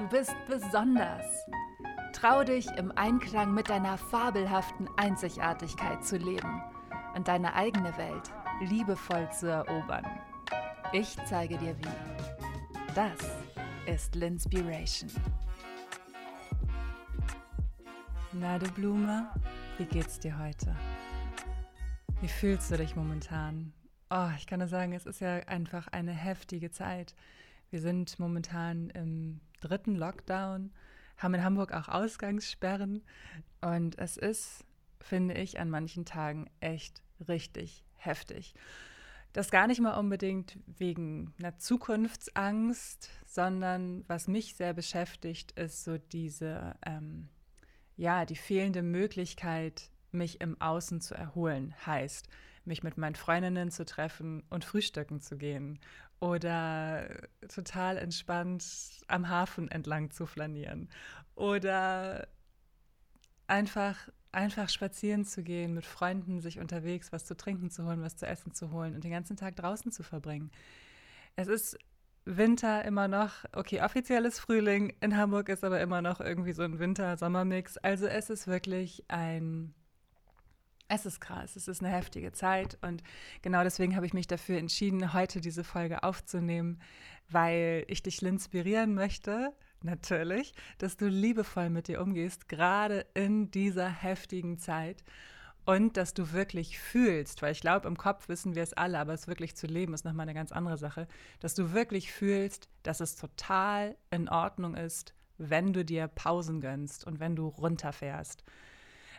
Du bist besonders. Trau dich, im Einklang mit deiner fabelhaften Einzigartigkeit zu leben und deine eigene Welt liebevoll zu erobern. Ich zeige dir wie. Das ist Linspiration. Na du Blume, wie geht's dir heute? Wie fühlst du dich momentan? Oh, ich kann nur sagen, es ist ja einfach eine heftige Zeit. Wir sind momentan im dritten Lockdown, haben in Hamburg auch Ausgangssperren und es ist, finde ich, an manchen Tagen echt richtig heftig. Das gar nicht mal unbedingt wegen einer Zukunftsangst, sondern was mich sehr beschäftigt, ist so diese, ähm, ja, die fehlende Möglichkeit, mich im Außen zu erholen. Heißt, mich mit meinen Freundinnen zu treffen und frühstücken zu gehen oder total entspannt am Hafen entlang zu flanieren oder einfach einfach spazieren zu gehen, mit Freunden sich unterwegs was zu trinken zu holen, was zu essen zu holen und den ganzen Tag draußen zu verbringen. Es ist Winter immer noch, okay, offiziell ist Frühling, in Hamburg ist aber immer noch irgendwie so ein Winter-Sommer-Mix. Also es ist wirklich ein es ist krass, es ist eine heftige Zeit und genau deswegen habe ich mich dafür entschieden, heute diese Folge aufzunehmen, weil ich dich inspirieren möchte, natürlich, dass du liebevoll mit dir umgehst, gerade in dieser heftigen Zeit und dass du wirklich fühlst, weil ich glaube, im Kopf wissen wir es alle, aber es wirklich zu leben ist nochmal eine ganz andere Sache, dass du wirklich fühlst, dass es total in Ordnung ist, wenn du dir Pausen gönnst und wenn du runterfährst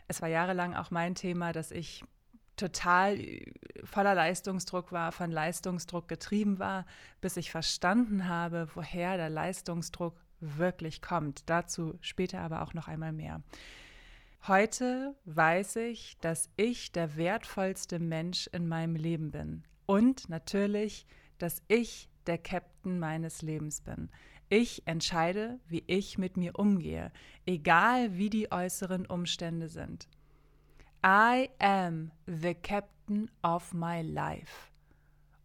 es war jahrelang auch mein Thema, dass ich total voller Leistungsdruck war, von Leistungsdruck getrieben war, bis ich verstanden habe, woher der Leistungsdruck wirklich kommt. Dazu später aber auch noch einmal mehr. Heute weiß ich, dass ich der wertvollste Mensch in meinem Leben bin und natürlich, dass ich der Captain meines Lebens bin. Ich entscheide, wie ich mit mir umgehe, egal wie die äußeren Umstände sind. I am the captain of my life.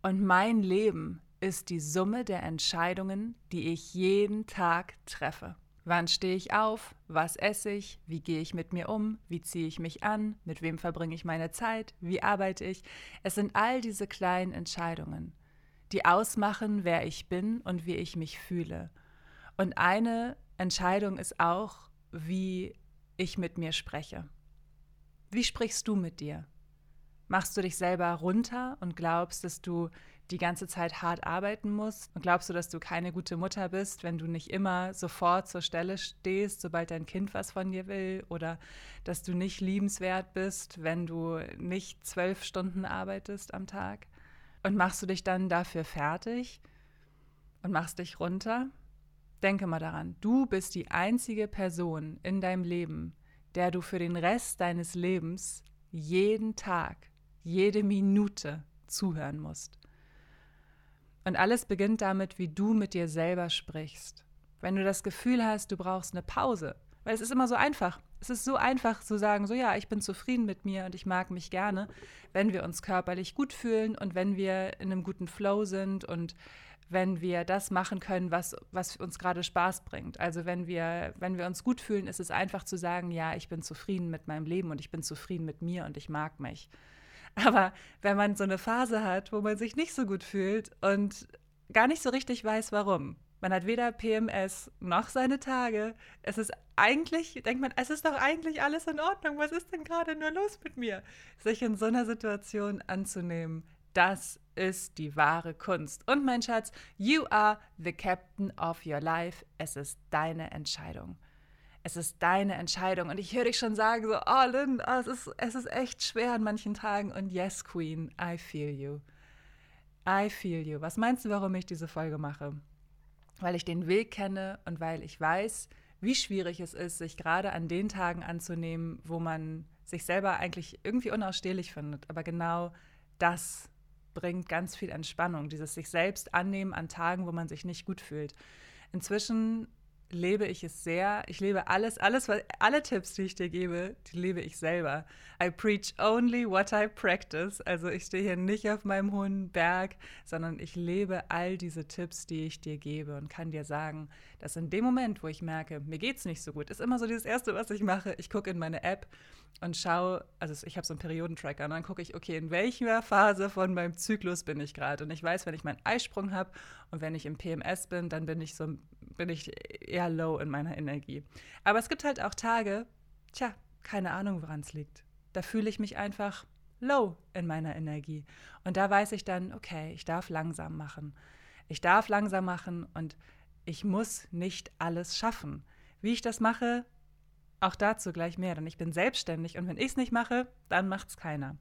Und mein Leben ist die Summe der Entscheidungen, die ich jeden Tag treffe. Wann stehe ich auf? Was esse ich? Wie gehe ich mit mir um? Wie ziehe ich mich an? Mit wem verbringe ich meine Zeit? Wie arbeite ich? Es sind all diese kleinen Entscheidungen die ausmachen, wer ich bin und wie ich mich fühle. Und eine Entscheidung ist auch, wie ich mit mir spreche. Wie sprichst du mit dir? Machst du dich selber runter und glaubst, dass du die ganze Zeit hart arbeiten musst? Und glaubst du, dass du keine gute Mutter bist, wenn du nicht immer sofort zur Stelle stehst, sobald dein Kind was von dir will? Oder dass du nicht liebenswert bist, wenn du nicht zwölf Stunden arbeitest am Tag? Und machst du dich dann dafür fertig und machst dich runter? Denke mal daran, du bist die einzige Person in deinem Leben, der du für den Rest deines Lebens jeden Tag, jede Minute zuhören musst. Und alles beginnt damit, wie du mit dir selber sprichst. Wenn du das Gefühl hast, du brauchst eine Pause, weil es ist immer so einfach. Es ist so einfach zu sagen, so ja, ich bin zufrieden mit mir und ich mag mich gerne, wenn wir uns körperlich gut fühlen und wenn wir in einem guten Flow sind und wenn wir das machen können, was, was uns gerade Spaß bringt. Also wenn wir, wenn wir uns gut fühlen, ist es einfach zu sagen, ja, ich bin zufrieden mit meinem Leben und ich bin zufrieden mit mir und ich mag mich. Aber wenn man so eine Phase hat, wo man sich nicht so gut fühlt und gar nicht so richtig weiß, warum, man hat weder PMS noch seine Tage. Es ist eigentlich, denkt man, es ist doch eigentlich alles in Ordnung. Was ist denn gerade nur los mit mir? Sich in so einer Situation anzunehmen, das ist die wahre Kunst. Und mein Schatz, you are the captain of your life. Es ist deine Entscheidung. Es ist deine Entscheidung. Und ich höre dich schon sagen, so, oh Lynn, oh, es, ist, es ist echt schwer an manchen Tagen. Und yes, Queen, I feel you. I feel you. Was meinst du, warum ich diese Folge mache? Weil ich den Weg kenne und weil ich weiß, wie schwierig es ist, sich gerade an den Tagen anzunehmen, wo man sich selber eigentlich irgendwie unausstehlich findet. Aber genau das bringt ganz viel Entspannung, dieses sich selbst annehmen an Tagen, wo man sich nicht gut fühlt. Inzwischen lebe ich es sehr. Ich lebe alles, alles, was, alle Tipps, die ich dir gebe, die lebe ich selber. I preach only what I practice. Also ich stehe hier nicht auf meinem hohen Berg, sondern ich lebe all diese Tipps, die ich dir gebe und kann dir sagen, dass in dem Moment, wo ich merke, mir geht es nicht so gut, ist immer so dieses Erste, was ich mache. Ich gucke in meine App und schaue, also ich habe so einen Periodentracker und dann gucke ich, okay, in welcher Phase von meinem Zyklus bin ich gerade? Und ich weiß, wenn ich meinen Eisprung habe und wenn ich im PMS bin, dann bin ich so bin ich eher low in meiner Energie. Aber es gibt halt auch Tage, tja, keine Ahnung, woran es liegt. Da fühle ich mich einfach low in meiner Energie. Und da weiß ich dann, okay, ich darf langsam machen. Ich darf langsam machen und ich muss nicht alles schaffen. Wie ich das mache, auch dazu gleich mehr, denn ich bin selbstständig und wenn ich es nicht mache, dann macht es keiner.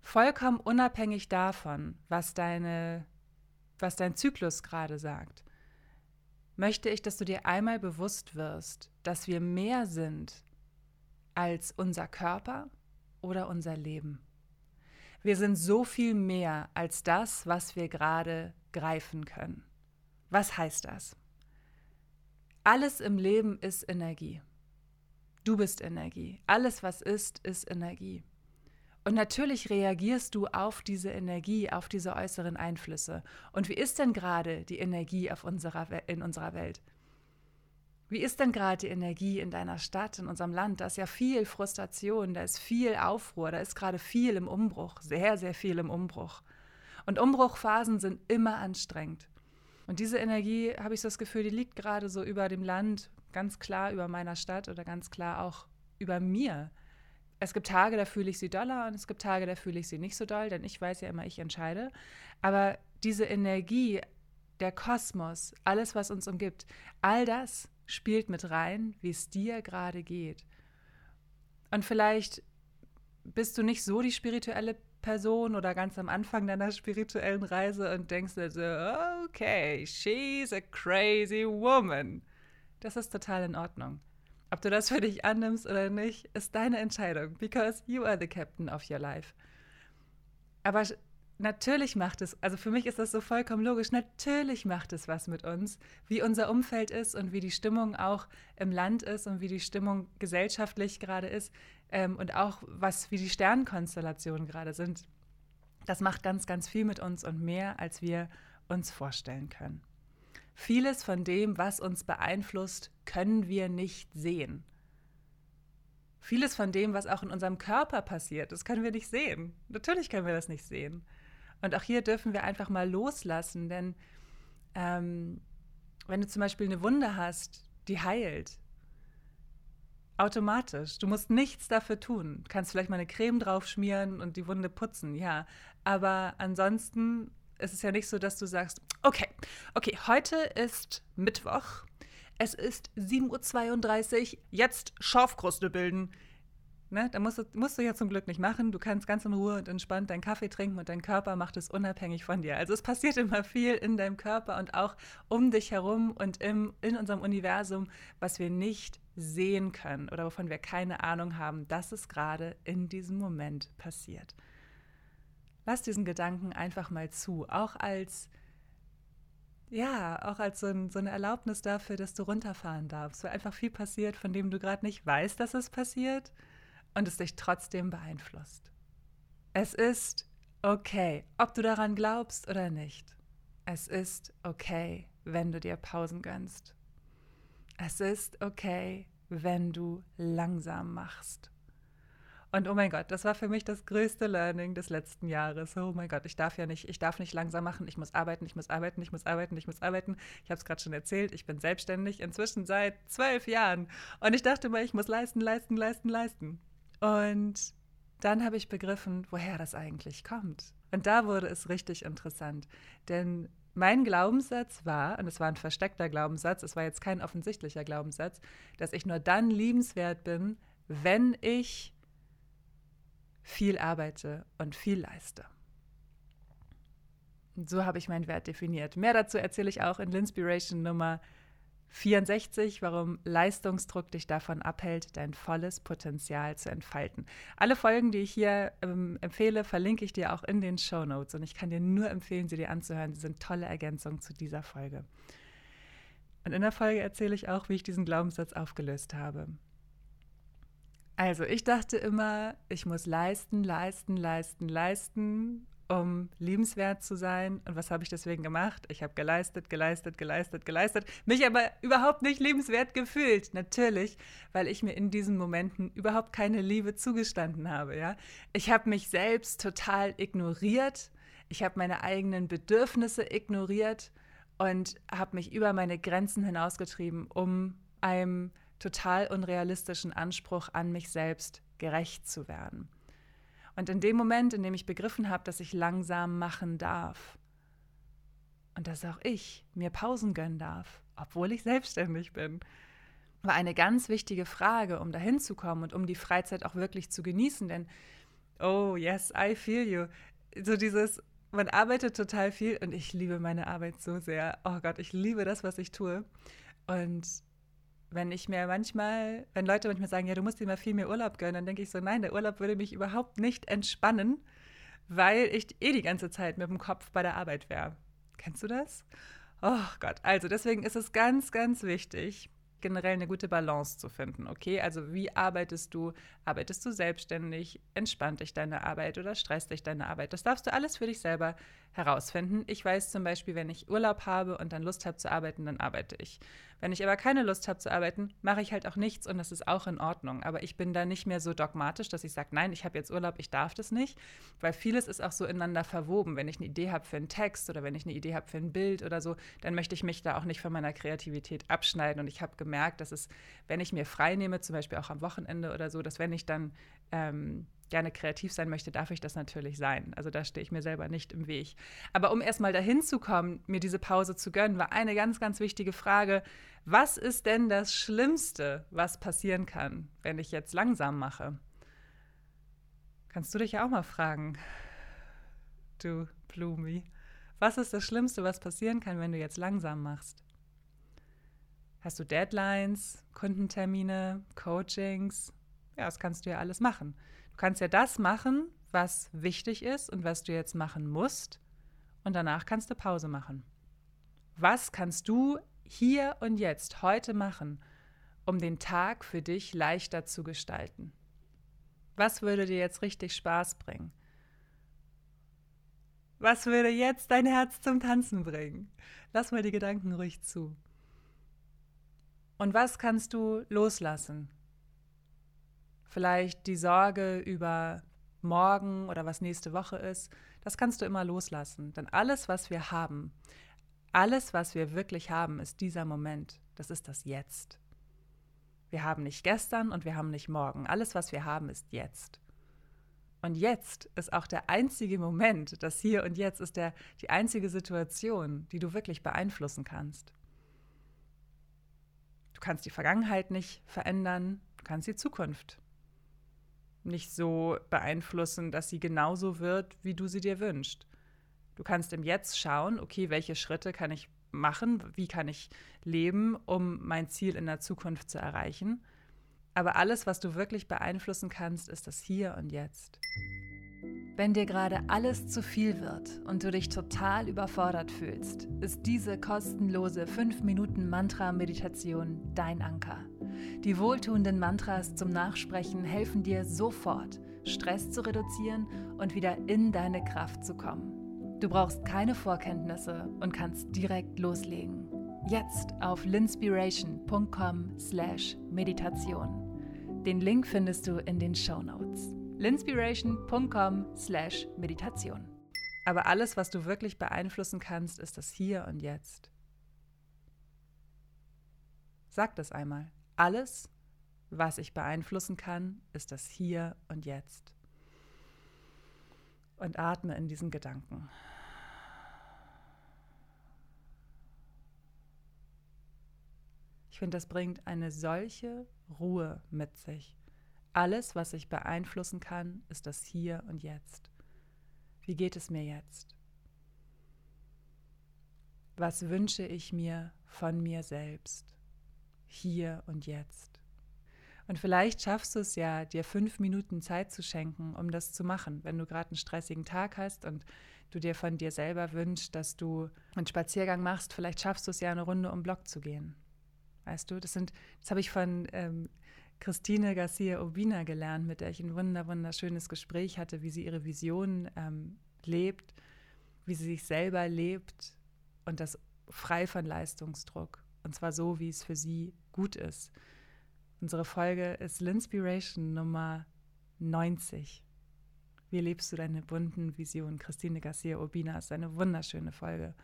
Vollkommen unabhängig davon, was deine, was dein Zyklus gerade sagt, möchte ich, dass du dir einmal bewusst wirst, dass wir mehr sind als unser Körper oder unser Leben. Wir sind so viel mehr als das, was wir gerade greifen können. Was heißt das? Alles im Leben ist Energie. Du bist Energie. Alles, was ist, ist Energie. Und natürlich reagierst du auf diese Energie, auf diese äußeren Einflüsse. Und wie ist denn gerade die Energie auf unserer, in unserer Welt? Wie ist denn gerade die Energie in deiner Stadt, in unserem Land? Da ist ja viel Frustration, da ist viel Aufruhr, da ist gerade viel im Umbruch, sehr, sehr viel im Umbruch. Und Umbruchphasen sind immer anstrengend. Und diese Energie, habe ich so das Gefühl, die liegt gerade so über dem Land, ganz klar über meiner Stadt oder ganz klar auch über mir es gibt Tage, da fühle ich sie doller und es gibt Tage, da fühle ich sie nicht so doll, denn ich weiß ja immer, ich entscheide. Aber diese Energie, der Kosmos, alles, was uns umgibt, all das spielt mit rein, wie es dir gerade geht. Und vielleicht bist du nicht so die spirituelle Person oder ganz am Anfang deiner spirituellen Reise und denkst dir so, okay, she's a crazy woman. Das ist total in Ordnung. Ob du das für dich annimmst oder nicht, ist deine Entscheidung, because you are the captain of your life. Aber natürlich macht es, also für mich ist das so vollkommen logisch, natürlich macht es was mit uns, wie unser Umfeld ist und wie die Stimmung auch im Land ist und wie die Stimmung gesellschaftlich gerade ist ähm, und auch was, wie die Sternenkonstellationen gerade sind. Das macht ganz, ganz viel mit uns und mehr, als wir uns vorstellen können. Vieles von dem, was uns beeinflusst, können wir nicht sehen. Vieles von dem, was auch in unserem Körper passiert, das können wir nicht sehen. Natürlich können wir das nicht sehen. Und auch hier dürfen wir einfach mal loslassen, denn ähm, wenn du zum Beispiel eine Wunde hast, die heilt, automatisch. Du musst nichts dafür tun. Du kannst vielleicht mal eine Creme drauf schmieren und die Wunde putzen, ja. Aber ansonsten ist es ja nicht so, dass du sagst, okay, okay, heute ist Mittwoch, es ist 7.32 Uhr, jetzt Schorfkruste bilden. Ne, da musst du, musst du ja zum Glück nicht machen. Du kannst ganz in Ruhe und entspannt deinen Kaffee trinken und dein Körper macht es unabhängig von dir. Also es passiert immer viel in deinem Körper und auch um dich herum und im, in unserem Universum, was wir nicht sehen können oder wovon wir keine Ahnung haben, dass es gerade in diesem Moment passiert. Lass diesen Gedanken einfach mal zu, auch als ja, auch als so, ein, so, eine Erlaubnis dafür, dass du runterfahren darfst, weil einfach viel passiert, von dem du gerade nicht weißt, dass es passiert und es dich trotzdem beeinflusst. Es ist okay, ob du daran glaubst oder nicht. Es ist okay, wenn du dir Pausen gönnst. Es ist okay, wenn du langsam machst. Und oh mein Gott, das war für mich das größte Learning des letzten Jahres. Oh mein Gott, ich darf ja nicht, ich darf nicht langsam machen, ich muss arbeiten, ich muss arbeiten, ich muss arbeiten, ich muss arbeiten. Ich habe es gerade schon erzählt, ich bin selbstständig inzwischen seit zwölf Jahren. Und ich dachte immer, ich muss leisten, leisten, leisten, leisten. Und dann habe ich begriffen, woher das eigentlich kommt. Und da wurde es richtig interessant. Denn mein Glaubenssatz war, und es war ein versteckter Glaubenssatz, es war jetzt kein offensichtlicher Glaubenssatz, dass ich nur dann liebenswert bin, wenn ich viel arbeite und viel leiste. Und so habe ich meinen Wert definiert. Mehr dazu erzähle ich auch in Linspiration Nummer 64, warum Leistungsdruck dich davon abhält, dein volles Potenzial zu entfalten. Alle Folgen, die ich hier ähm, empfehle, verlinke ich dir auch in den Show Notes und ich kann dir nur empfehlen, sie dir anzuhören. Sie sind tolle Ergänzungen zu dieser Folge. Und in der Folge erzähle ich auch, wie ich diesen Glaubenssatz aufgelöst habe. Also, ich dachte immer, ich muss leisten, leisten, leisten, leisten, um liebenswert zu sein. Und was habe ich deswegen gemacht? Ich habe geleistet, geleistet, geleistet, geleistet, mich aber überhaupt nicht liebenswert gefühlt. Natürlich, weil ich mir in diesen Momenten überhaupt keine Liebe zugestanden habe. Ja? Ich habe mich selbst total ignoriert. Ich habe meine eigenen Bedürfnisse ignoriert und habe mich über meine Grenzen hinausgetrieben, um einem total unrealistischen Anspruch an mich selbst gerecht zu werden. Und in dem Moment, in dem ich begriffen habe, dass ich langsam machen darf und dass auch ich mir Pausen gönnen darf, obwohl ich selbstständig bin, war eine ganz wichtige Frage, um dahin zu kommen und um die Freizeit auch wirklich zu genießen. Denn, oh yes, I feel you. So dieses, man arbeitet total viel und ich liebe meine Arbeit so sehr. Oh Gott, ich liebe das, was ich tue. Und wenn ich mir manchmal, wenn Leute manchmal sagen, ja, du musst dir mal viel mehr Urlaub gönnen, dann denke ich so, nein, der Urlaub würde mich überhaupt nicht entspannen, weil ich eh die ganze Zeit mit dem Kopf bei der Arbeit wäre. Kennst du das? Oh Gott, also deswegen ist es ganz, ganz wichtig, generell eine gute Balance zu finden. Okay, also wie arbeitest du? Arbeitest du selbstständig? Entspannt dich deine Arbeit oder stresst dich deine Arbeit? Das darfst du alles für dich selber herausfinden. Ich weiß zum Beispiel, wenn ich Urlaub habe und dann Lust habe zu arbeiten, dann arbeite ich. Wenn ich aber keine Lust habe zu arbeiten, mache ich halt auch nichts und das ist auch in Ordnung. Aber ich bin da nicht mehr so dogmatisch, dass ich sage, nein, ich habe jetzt Urlaub, ich darf das nicht, weil vieles ist auch so ineinander verwoben. Wenn ich eine Idee habe für einen Text oder wenn ich eine Idee habe für ein Bild oder so, dann möchte ich mich da auch nicht von meiner Kreativität abschneiden. Und ich habe gemerkt, dass es, wenn ich mir frei nehme, zum Beispiel auch am Wochenende oder so, dass wenn ich dann ähm, gerne kreativ sein möchte, darf ich das natürlich sein. Also da stehe ich mir selber nicht im Weg. Aber um erstmal dahin zu kommen, mir diese Pause zu gönnen, war eine ganz, ganz wichtige Frage. Was ist denn das Schlimmste, was passieren kann, wenn ich jetzt langsam mache? Kannst du dich ja auch mal fragen, du Blumi. Was ist das Schlimmste, was passieren kann, wenn du jetzt langsam machst? Hast du Deadlines, Kundentermine, Coachings? Ja, das kannst du ja alles machen. Du kannst ja das machen, was wichtig ist und was du jetzt machen musst. Und danach kannst du Pause machen. Was kannst du hier und jetzt heute machen, um den Tag für dich leichter zu gestalten? Was würde dir jetzt richtig Spaß bringen? Was würde jetzt dein Herz zum Tanzen bringen? Lass mal die Gedanken ruhig zu. Und was kannst du loslassen? Vielleicht die Sorge über morgen oder was nächste Woche ist, das kannst du immer loslassen. Denn alles, was wir haben, alles, was wir wirklich haben, ist dieser Moment. Das ist das Jetzt. Wir haben nicht gestern und wir haben nicht morgen. Alles, was wir haben, ist jetzt. Und jetzt ist auch der einzige Moment, das Hier und Jetzt ist der, die einzige Situation, die du wirklich beeinflussen kannst. Du kannst die Vergangenheit nicht verändern, du kannst die Zukunft nicht so beeinflussen, dass sie genauso wird, wie du sie dir wünschst. Du kannst im Jetzt schauen, okay, welche Schritte kann ich machen, wie kann ich leben, um mein Ziel in der Zukunft zu erreichen. Aber alles, was du wirklich beeinflussen kannst, ist das Hier und Jetzt. Wenn dir gerade alles zu viel wird und du dich total überfordert fühlst, ist diese kostenlose 5-Minuten-Mantra-Meditation dein Anker. Die wohltuenden Mantras zum Nachsprechen helfen dir sofort, Stress zu reduzieren und wieder in deine Kraft zu kommen. Du brauchst keine Vorkenntnisse und kannst direkt loslegen. Jetzt auf linspiration.com/meditation. Den Link findest du in den Show Notes. linspiration.com/meditation. Aber alles, was du wirklich beeinflussen kannst, ist das Hier und Jetzt. Sag das einmal. Alles, was ich beeinflussen kann, ist das Hier und Jetzt. Und atme in diesen Gedanken. Ich finde, das bringt eine solche Ruhe mit sich. Alles, was ich beeinflussen kann, ist das Hier und Jetzt. Wie geht es mir jetzt? Was wünsche ich mir von mir selbst? Hier und jetzt. Und vielleicht schaffst du es ja, dir fünf Minuten Zeit zu schenken, um das zu machen, wenn du gerade einen stressigen Tag hast und du dir von dir selber wünschst, dass du einen Spaziergang machst. Vielleicht schaffst du es ja, eine Runde um Block zu gehen. Weißt du, das sind, das habe ich von ähm, Christine Garcia Obina gelernt, mit der ich ein wunder, wunderschönes Gespräch hatte, wie sie ihre Vision ähm, lebt, wie sie sich selber lebt und das frei von Leistungsdruck. Und zwar so, wie es für sie gut ist. Unsere Folge ist Linspiration Nummer 90. Wie lebst du deine bunten Visionen? Christine Garcia Urbina ist eine wunderschöne Folge.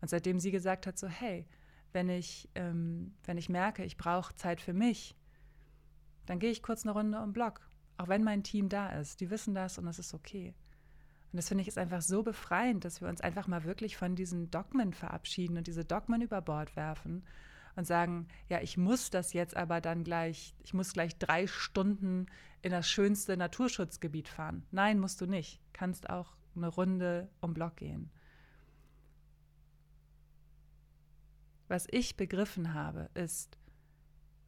Und seitdem sie gesagt hat, so hey, wenn ich, ähm, wenn ich merke, ich brauche Zeit für mich, dann gehe ich kurz eine Runde um Block. Auch wenn mein Team da ist. Die wissen das und das ist okay. Und das finde ich ist einfach so befreiend, dass wir uns einfach mal wirklich von diesen Dogmen verabschieden und diese Dogmen über Bord werfen und sagen, ja, ich muss das jetzt aber dann gleich, ich muss gleich drei Stunden in das schönste Naturschutzgebiet fahren. Nein, musst du nicht. Kannst auch eine Runde um Block gehen. Was ich begriffen habe, ist,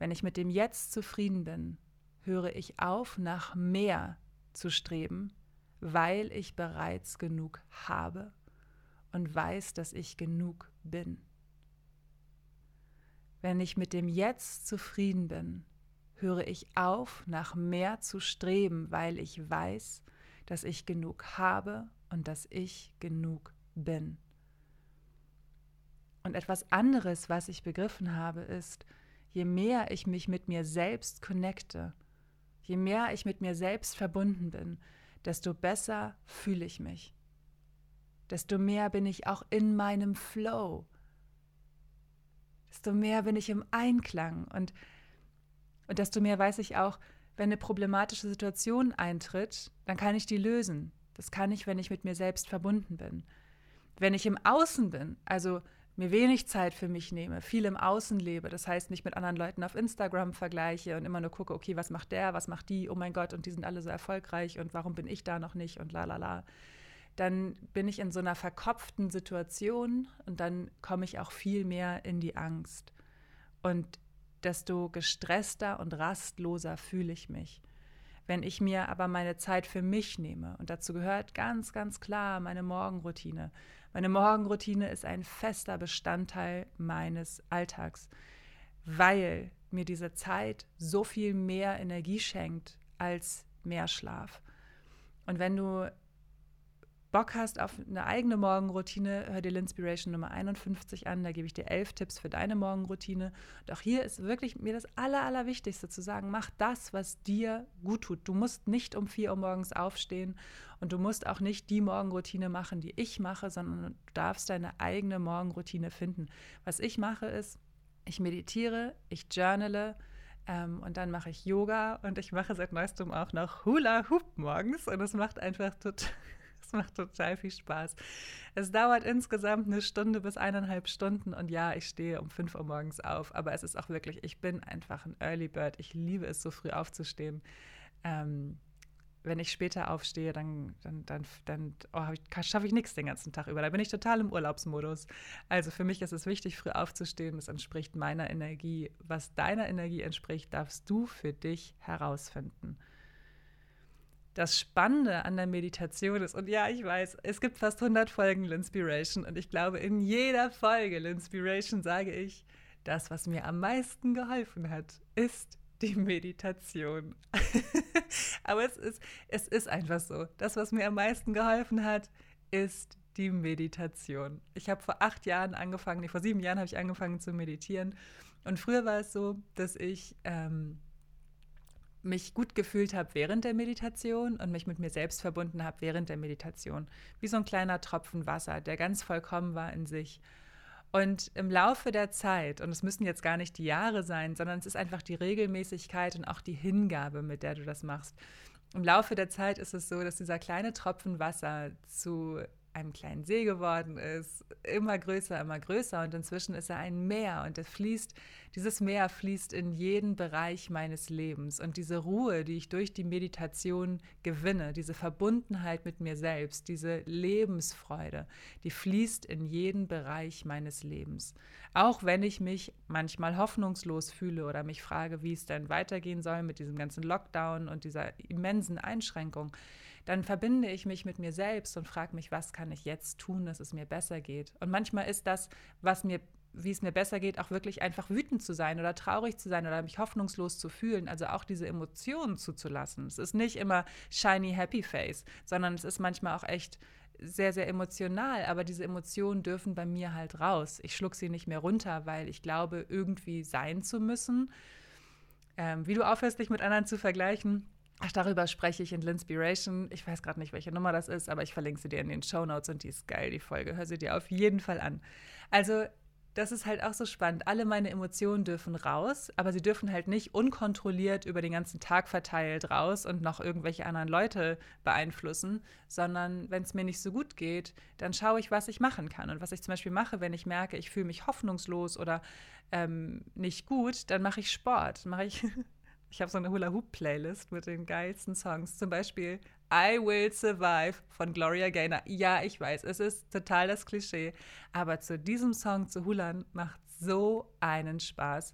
wenn ich mit dem Jetzt zufrieden bin, höre ich auf, nach mehr zu streben, weil ich bereits genug habe und weiß, dass ich genug bin. Wenn ich mit dem Jetzt zufrieden bin, höre ich auf, nach mehr zu streben, weil ich weiß, dass ich genug habe und dass ich genug bin. Und etwas anderes, was ich begriffen habe, ist, je mehr ich mich mit mir selbst connecte, je mehr ich mit mir selbst verbunden bin, desto besser fühle ich mich. Desto mehr bin ich auch in meinem Flow. Desto mehr bin ich im Einklang und, und desto mehr weiß ich auch, wenn eine problematische Situation eintritt, dann kann ich die lösen. Das kann ich, wenn ich mit mir selbst verbunden bin. Wenn ich im Außen bin, also mir wenig Zeit für mich nehme, viel im Außen lebe, das heißt, mich mit anderen Leuten auf Instagram vergleiche und immer nur gucke, okay, was macht der, was macht die, oh mein Gott, und die sind alle so erfolgreich und warum bin ich da noch nicht und la la la, dann bin ich in so einer verkopften Situation und dann komme ich auch viel mehr in die Angst. Und desto gestresster und rastloser fühle ich mich. Wenn ich mir aber meine Zeit für mich nehme, und dazu gehört ganz, ganz klar meine Morgenroutine, meine Morgenroutine ist ein fester Bestandteil meines Alltags, weil mir diese Zeit so viel mehr Energie schenkt als mehr Schlaf. Und wenn du Bock hast auf eine eigene Morgenroutine, hör dir Linspiration Nummer 51 an. Da gebe ich dir elf Tipps für deine Morgenroutine. Auch hier ist wirklich mir das Aller, Allerwichtigste zu sagen, mach das, was dir gut tut. Du musst nicht um 4 Uhr morgens aufstehen und du musst auch nicht die Morgenroutine machen, die ich mache, sondern du darfst deine eigene Morgenroutine finden. Was ich mache ist, ich meditiere, ich journale, ähm, und dann mache ich Yoga und ich mache seit neuestem auch noch Hula Hoop morgens und es macht einfach total, es macht total viel Spaß. Es dauert insgesamt eine Stunde bis eineinhalb Stunden und ja, ich stehe um fünf Uhr morgens auf, aber es ist auch wirklich, ich bin einfach ein Early Bird. Ich liebe es, so früh aufzustehen. Ähm, wenn ich später aufstehe, dann, dann, dann, dann oh, schaffe ich nichts den ganzen Tag über. Da bin ich total im Urlaubsmodus. Also für mich ist es wichtig, früh aufzustehen. Das entspricht meiner Energie. Was deiner Energie entspricht, darfst du für dich herausfinden das Spannende an der Meditation ist, und ja, ich weiß, es gibt fast 100 Folgen Linspiration und ich glaube, in jeder Folge Linspiration sage ich, das, was mir am meisten geholfen hat, ist die Meditation. Aber es ist, es ist einfach so. Das, was mir am meisten geholfen hat, ist die Meditation. Ich habe vor acht Jahren angefangen, nee, vor sieben Jahren habe ich angefangen zu meditieren. Und früher war es so, dass ich ähm, mich gut gefühlt habe während der Meditation und mich mit mir selbst verbunden habe während der Meditation. Wie so ein kleiner Tropfen Wasser, der ganz vollkommen war in sich. Und im Laufe der Zeit, und es müssen jetzt gar nicht die Jahre sein, sondern es ist einfach die Regelmäßigkeit und auch die Hingabe, mit der du das machst. Im Laufe der Zeit ist es so, dass dieser kleine Tropfen Wasser zu einem kleinen See geworden ist, immer größer, immer größer und inzwischen ist er ein Meer und es fließt Dieses Meer fließt in jeden Bereich meines Lebens und diese Ruhe, die ich durch die Meditation gewinne, diese Verbundenheit mit mir selbst, diese Lebensfreude, die fließt in jeden Bereich meines Lebens. Auch wenn ich mich manchmal hoffnungslos fühle oder mich frage, wie es denn weitergehen soll mit diesem ganzen Lockdown und dieser immensen Einschränkung, dann verbinde ich mich mit mir selbst und frage mich, was kann ich jetzt tun, dass es mir besser geht. Und manchmal ist das, was mir wie es mir besser geht, auch wirklich einfach wütend zu sein oder traurig zu sein oder mich hoffnungslos zu fühlen, also auch diese Emotionen zuzulassen. Es ist nicht immer shiny happy face, sondern es ist manchmal auch echt sehr, sehr emotional, aber diese Emotionen dürfen bei mir halt raus. Ich schluck sie nicht mehr runter, weil ich glaube, irgendwie sein zu müssen. Ähm, wie du aufhörst, dich mit anderen zu vergleichen, Ach, darüber spreche ich in Linspiration. Ich weiß gerade nicht, welche Nummer das ist, aber ich verlinke sie dir in den Show Notes und die ist geil, die Folge. Hör sie dir auf jeden Fall an. Also, das ist halt auch so spannend. Alle meine Emotionen dürfen raus, aber sie dürfen halt nicht unkontrolliert über den ganzen Tag verteilt raus und noch irgendwelche anderen Leute beeinflussen, sondern wenn es mir nicht so gut geht, dann schaue ich, was ich machen kann. Und was ich zum Beispiel mache, wenn ich merke, ich fühle mich hoffnungslos oder ähm, nicht gut, dann mache ich Sport. Mache ich Ich habe so eine Hula-Hoop-Playlist mit den geilsten Songs. Zum Beispiel I Will Survive von Gloria Gaynor. Ja, ich weiß, es ist total das Klischee. Aber zu diesem Song zu Hulan macht so einen Spaß.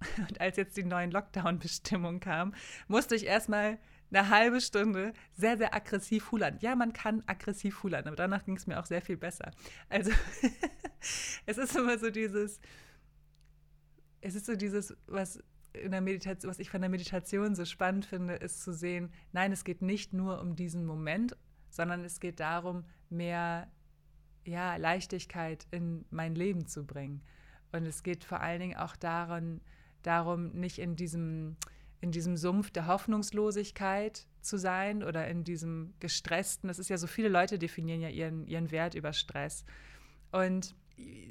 Und als jetzt die neuen Lockdown-Bestimmungen kamen, musste ich erstmal eine halbe Stunde sehr, sehr aggressiv hulern. Ja, man kann aggressiv hulern, aber danach ging es mir auch sehr viel besser. Also, es ist immer so dieses, es ist so dieses, was in der Meditation, was ich von der Meditation so spannend finde, ist zu sehen, nein, es geht nicht nur um diesen Moment, sondern es geht darum, mehr ja, Leichtigkeit in mein Leben zu bringen. Und es geht vor allen Dingen auch daran, darum, nicht in diesem, in diesem Sumpf der Hoffnungslosigkeit zu sein oder in diesem gestressten. Das ist ja so, viele Leute definieren ja ihren, ihren Wert über Stress. Und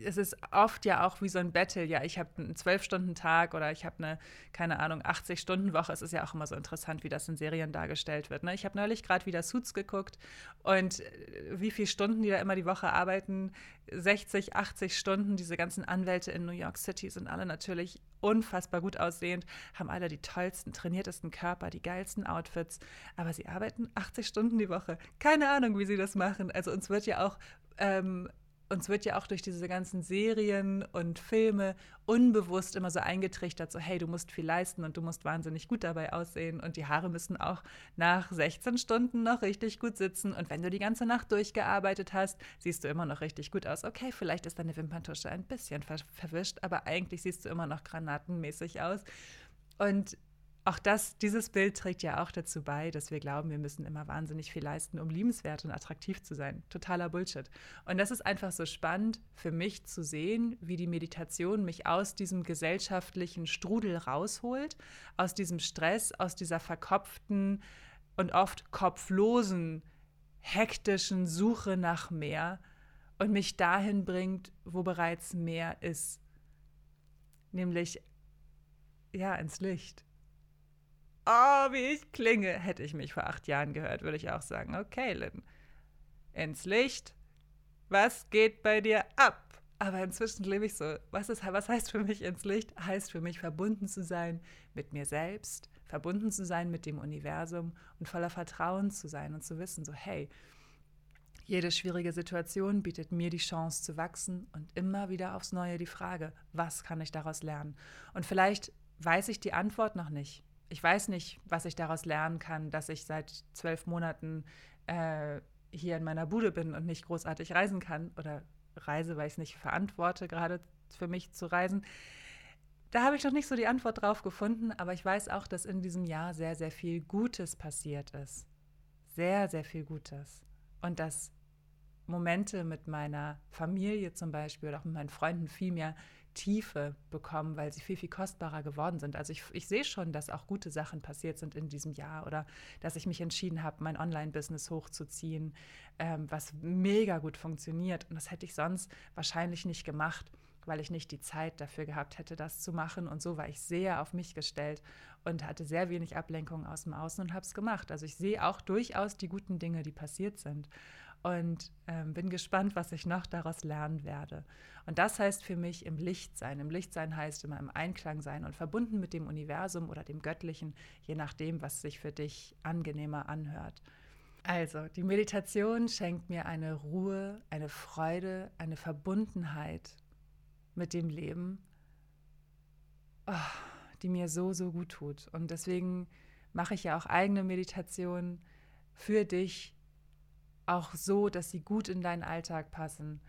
es ist oft ja auch wie so ein Battle. Ja, ich habe einen Zwölf-Stunden-Tag oder ich habe eine, keine Ahnung, 80-Stunden-Woche. Es ist ja auch immer so interessant, wie das in Serien dargestellt wird. Ne? Ich habe neulich gerade wieder Suits geguckt und äh, wie viele Stunden die da immer die Woche arbeiten. 60, 80 Stunden. Diese ganzen Anwälte in New York City sind alle natürlich unfassbar gut aussehend, haben alle die tollsten, trainiertesten Körper, die geilsten Outfits. Aber sie arbeiten 80 Stunden die Woche. Keine Ahnung, wie sie das machen. Also uns wird ja auch ähm, uns wird ja auch durch diese ganzen Serien und Filme unbewusst immer so eingetrichtert, so hey, du musst viel leisten und du musst wahnsinnig gut dabei aussehen und die Haare müssen auch nach 16 Stunden noch richtig gut sitzen und wenn du die ganze Nacht durchgearbeitet hast, siehst du immer noch richtig gut aus. Okay, vielleicht ist deine Wimperntusche ein bisschen ver verwischt, aber eigentlich siehst du immer noch granatenmäßig aus. Und auch das, dieses Bild trägt ja auch dazu bei, dass wir glauben, wir müssen immer wahnsinnig viel leisten, um liebenswert und attraktiv zu sein. Totaler Bullshit. Und das ist einfach so spannend für mich zu sehen, wie die Meditation mich aus diesem gesellschaftlichen Strudel rausholt, aus diesem Stress, aus dieser verkopften und oft kopflosen, hektischen Suche nach mehr und mich dahin bringt, wo bereits mehr ist. Nämlich ja, ins Licht oh, wie ich klinge. Hätte ich mich vor acht Jahren gehört, würde ich auch sagen, okay, Lynn, ins Licht, was geht bei dir ab? Aber inzwischen lebe ich so. Was, ist, was heißt für mich ins Licht? Heißt für mich verbunden zu sein mit mir selbst, verbunden zu sein mit dem Universum und voller Vertrauen zu sein und zu wissen, so hey, jede schwierige Situation bietet mir die Chance zu wachsen und immer wieder aufs Neue die Frage, was kann ich daraus lernen? Und vielleicht weiß ich die Antwort noch nicht ich weiß nicht, was ich daraus lernen kann, dass ich seit zwölf Monaten äh, hier in meiner Bude bin und nicht großartig reisen kann oder reise, weil ich es nicht verantworte, gerade für mich zu reisen. Da habe ich noch nicht so die Antwort drauf gefunden, aber ich weiß auch, dass in diesem Jahr sehr, sehr viel Gutes passiert ist. Sehr, sehr viel Gutes. Und dass Momente mit meiner Familie zum Beispiel oder auch mit meinen Freunden viel mehr Tiefe bekommen, weil sie viel, viel kostbarer geworden sind. Also ich, ich sehe schon, dass auch gute Sachen passiert sind in diesem Jahr oder dass ich mich entschieden habe, mein Online-Business hochzuziehen, ähm, was mega gut funktioniert. Und das hätte ich sonst wahrscheinlich nicht gemacht, weil ich nicht die Zeit dafür gehabt hätte, das zu machen. Und so war ich sehr auf mich gestellt und hatte sehr wenig Ablenkung aus dem Außen und habe es gemacht. Also ich sehe auch durchaus die guten Dinge, die passiert sind. Und ähm, bin gespannt, was ich noch daraus lernen werde. Und das heißt für mich im Licht sein. Im Licht sein heißt immer im Einklang sein und verbunden mit dem Universum oder dem Göttlichen, je nachdem, was sich für dich angenehmer anhört. Also, die Meditation schenkt mir eine Ruhe, eine Freude, eine Verbundenheit mit dem Leben, oh, die mir so, so gut tut. Und deswegen mache ich ja auch eigene Meditationen für dich, auch so, dass sie gut in deinen Alltag passen,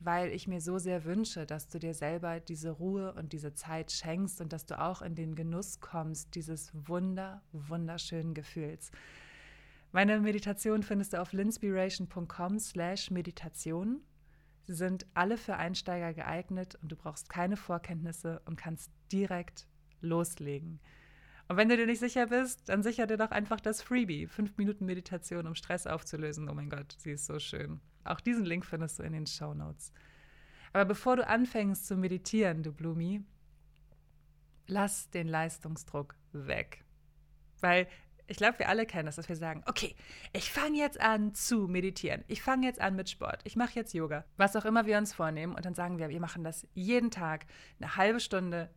weil ich mir so sehr wünsche, dass du dir selber diese Ruhe und diese Zeit schenkst und dass du auch in den Genuss kommst dieses wunder, wunderschönen Gefühls. Meine Meditation findest du auf linspiration.com slash Meditation. Sie sind alle für Einsteiger geeignet und du brauchst keine Vorkenntnisse und kannst direkt loslegen. Und wenn du dir nicht sicher bist, dann sicher dir doch einfach das Freebie. Fünf Minuten Meditation, um Stress aufzulösen. Oh mein Gott, sie ist so schön. Auch diesen Link findest du in den Show Notes. Aber bevor du anfängst zu meditieren, du Blumi, lass den Leistungsdruck weg. Weil ich glaube, wir alle kennen das, dass wir sagen, okay, ich fange jetzt an zu meditieren. Ich fange jetzt an mit Sport. Ich mache jetzt Yoga. Was auch immer wir uns vornehmen. Und dann sagen wir, wir machen das jeden Tag, eine halbe Stunde,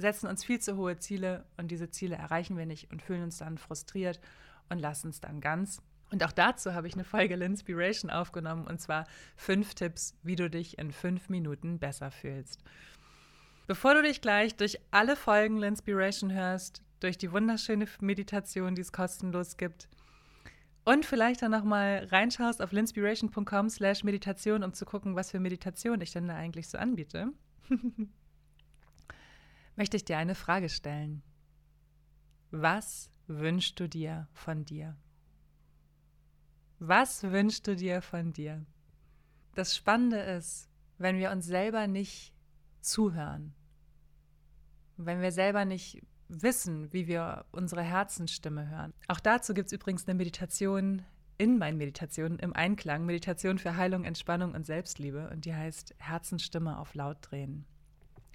setzen uns viel zu hohe Ziele und diese Ziele erreichen wir nicht und fühlen uns dann frustriert und lassen es dann ganz. Und auch dazu habe ich eine Folge Inspiration aufgenommen und zwar fünf Tipps, wie du dich in fünf Minuten besser fühlst. Bevor du dich gleich durch alle Folgen Inspiration hörst, durch die wunderschöne Meditation, die es kostenlos gibt, und vielleicht dann nochmal reinschaust auf linspiration.com slash Meditation, um zu gucken, was für Meditation ich denn da eigentlich so anbiete. möchte ich dir eine Frage stellen. Was wünschst du dir von dir? Was wünschst du dir von dir? Das Spannende ist, wenn wir uns selber nicht zuhören, wenn wir selber nicht wissen, wie wir unsere Herzensstimme hören. Auch dazu gibt es übrigens eine Meditation in meinen Meditationen im Einklang, Meditation für Heilung, Entspannung und Selbstliebe und die heißt Herzensstimme auf laut drehen.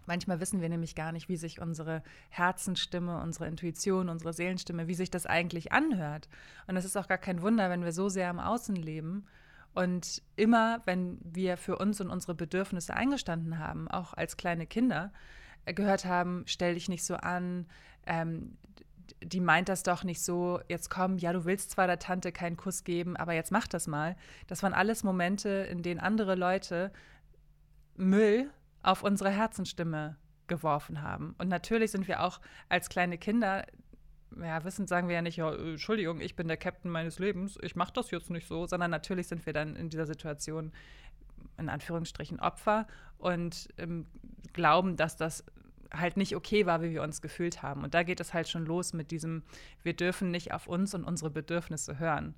Manchmal wissen wir nämlich gar nicht, wie sich unsere Herzensstimme, unsere Intuition, unsere Seelenstimme, wie sich das eigentlich anhört. Und es ist auch gar kein Wunder, wenn wir so sehr im Außen leben und immer, wenn wir für uns und unsere Bedürfnisse eingestanden haben, auch als kleine Kinder, äh, gehört haben, stell dich nicht so an, ähm, die meint das doch nicht so, jetzt komm, ja, du willst zwar der Tante keinen Kuss geben, aber jetzt mach das mal. Das waren alles Momente, in denen andere Leute Müll auf unsere Herzenstimme geworfen haben. Und natürlich sind wir auch als kleine Kinder, ja, wissend sagen wir ja nicht, ja, Entschuldigung, ich bin der Captain meines Lebens, ich mache das jetzt nicht so, sondern natürlich sind wir dann in dieser Situation in Anführungsstrichen Opfer und ähm, glauben, dass das halt nicht okay war, wie wir uns gefühlt haben. Und da geht es halt schon los mit diesem, wir dürfen nicht auf uns und unsere Bedürfnisse hören.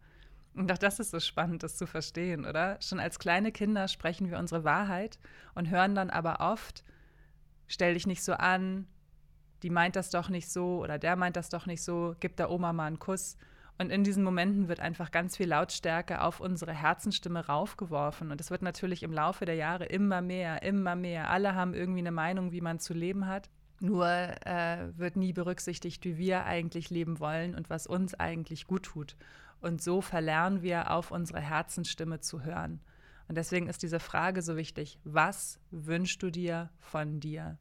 Und auch das ist so spannend, das zu verstehen, oder? Schon als kleine Kinder sprechen wir unsere Wahrheit und hören dann aber oft, stell dich nicht so an, die meint das doch nicht so oder der meint das doch nicht so, gib der Oma mal einen Kuss. Und in diesen Momenten wird einfach ganz viel Lautstärke auf unsere Herzenstimme raufgeworfen. Und es wird natürlich im Laufe der Jahre immer mehr, immer mehr. Alle haben irgendwie eine Meinung, wie man zu leben hat. Nur äh, wird nie berücksichtigt, wie wir eigentlich leben wollen und was uns eigentlich gut tut. Und so verlernen wir auf unsere Herzensstimme zu hören. Und deswegen ist diese Frage so wichtig. Was wünschst du dir von dir?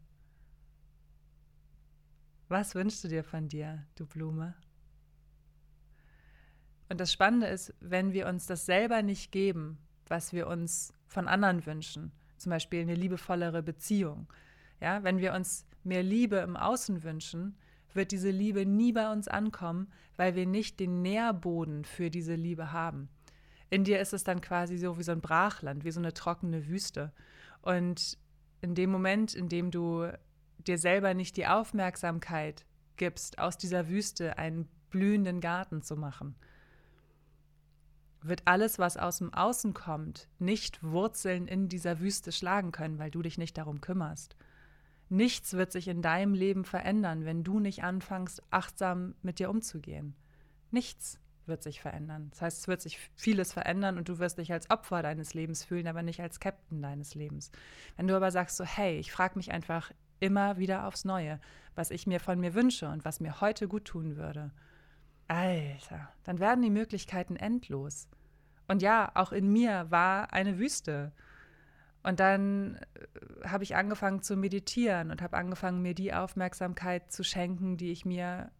Was wünschst du dir von dir, du Blume? Und das Spannende ist, wenn wir uns das selber nicht geben, was wir uns von anderen wünschen, zum Beispiel eine liebevollere Beziehung, ja, wenn wir uns mehr Liebe im Außen wünschen, wird diese Liebe nie bei uns ankommen, weil wir nicht den Nährboden für diese Liebe haben. In dir ist es dann quasi so wie so ein Brachland, wie so eine trockene Wüste. Und in dem Moment, in dem du dir selber nicht die Aufmerksamkeit gibst, aus dieser Wüste einen blühenden Garten zu machen, wird alles, was aus dem Außen kommt, nicht Wurzeln in dieser Wüste schlagen können, weil du dich nicht darum kümmerst. Nichts wird sich in deinem Leben verändern, wenn du nicht anfängst, achtsam mit dir umzugehen. Nichts wird sich verändern. Das heißt, es wird sich vieles verändern und du wirst dich als Opfer deines Lebens fühlen, aber nicht als Captain deines Lebens. Wenn du aber sagst so, hey, ich frage mich einfach immer wieder aufs Neue, was ich mir von mir wünsche und was mir heute gut tun würde. Alter, dann werden die Möglichkeiten endlos. Und ja, auch in mir war eine Wüste. Und dann äh, habe ich angefangen zu meditieren und habe angefangen, mir die Aufmerksamkeit zu schenken, die ich mir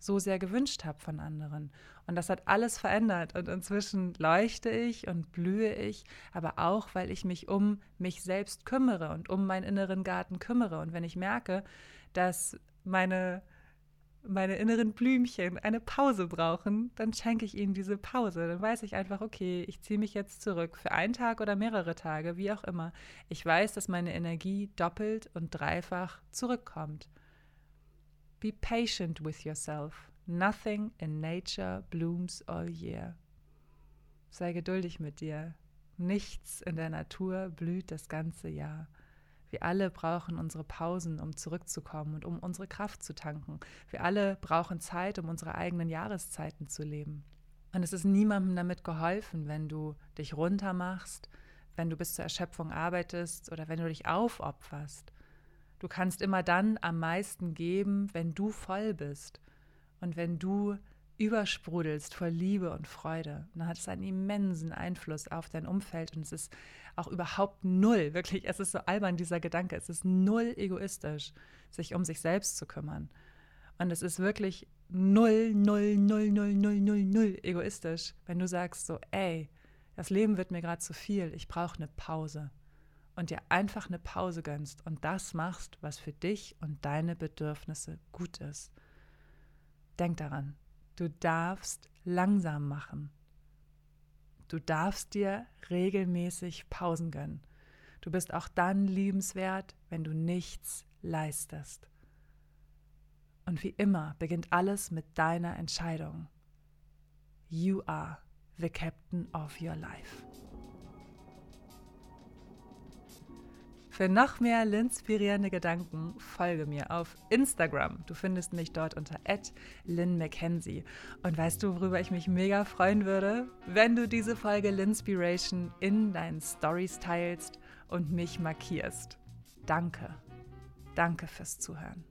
so sehr gewünscht habe von anderen. Und das hat alles verändert. Und inzwischen leuchte ich und blühe ich, aber auch, weil ich mich um mich selbst kümmere und um meinen inneren Garten kümmere. Und wenn ich merke, dass meine meine inneren Blümchen eine Pause brauchen, dann schenke ich ihnen diese Pause. Dann weiß ich einfach, okay, ich ziehe mich jetzt zurück für einen Tag oder mehrere Tage, wie auch immer. Ich weiß, dass meine Energie doppelt und dreifach zurückkommt. Be patient with yourself. Nothing in nature blooms all year. Sei geduldig mit dir. Nichts in der Natur blüht das ganze Jahr. Wir alle brauchen unsere Pausen, um zurückzukommen und um unsere Kraft zu tanken. Wir alle brauchen Zeit, um unsere eigenen Jahreszeiten zu leben. Und es ist niemandem damit geholfen, wenn du dich runtermachst, wenn du bis zur Erschöpfung arbeitest oder wenn du dich aufopferst. Du kannst immer dann am meisten geben, wenn du voll bist und wenn du übersprudelst vor Liebe und Freude. dann hat es einen immensen Einfluss auf dein Umfeld und es ist auch überhaupt null, wirklich, es ist so albern, dieser Gedanke, es ist null egoistisch, sich um sich selbst zu kümmern. Und es ist wirklich null, null, null, null, null, null, null egoistisch, wenn du sagst so, ey, das Leben wird mir gerade zu viel, ich brauche eine Pause. Und dir einfach eine Pause gönnst und das machst, was für dich und deine Bedürfnisse gut ist. Denk daran, du darfst langsam machen. Du darfst dir regelmäßig Pausen gönnen. Du bist auch dann liebenswert, wenn du nichts leistest. Und wie immer beginnt alles mit deiner Entscheidung. You are the captain of your life. Für noch mehr linspirierende Gedanken folge mir auf Instagram. Du findest mich dort unter @lynn_mackenzie. Und weißt du, worüber ich mich mega freuen würde, wenn du diese Folge Linspiration in deinen Stories teilst und mich markierst. Danke. Danke fürs Zuhören.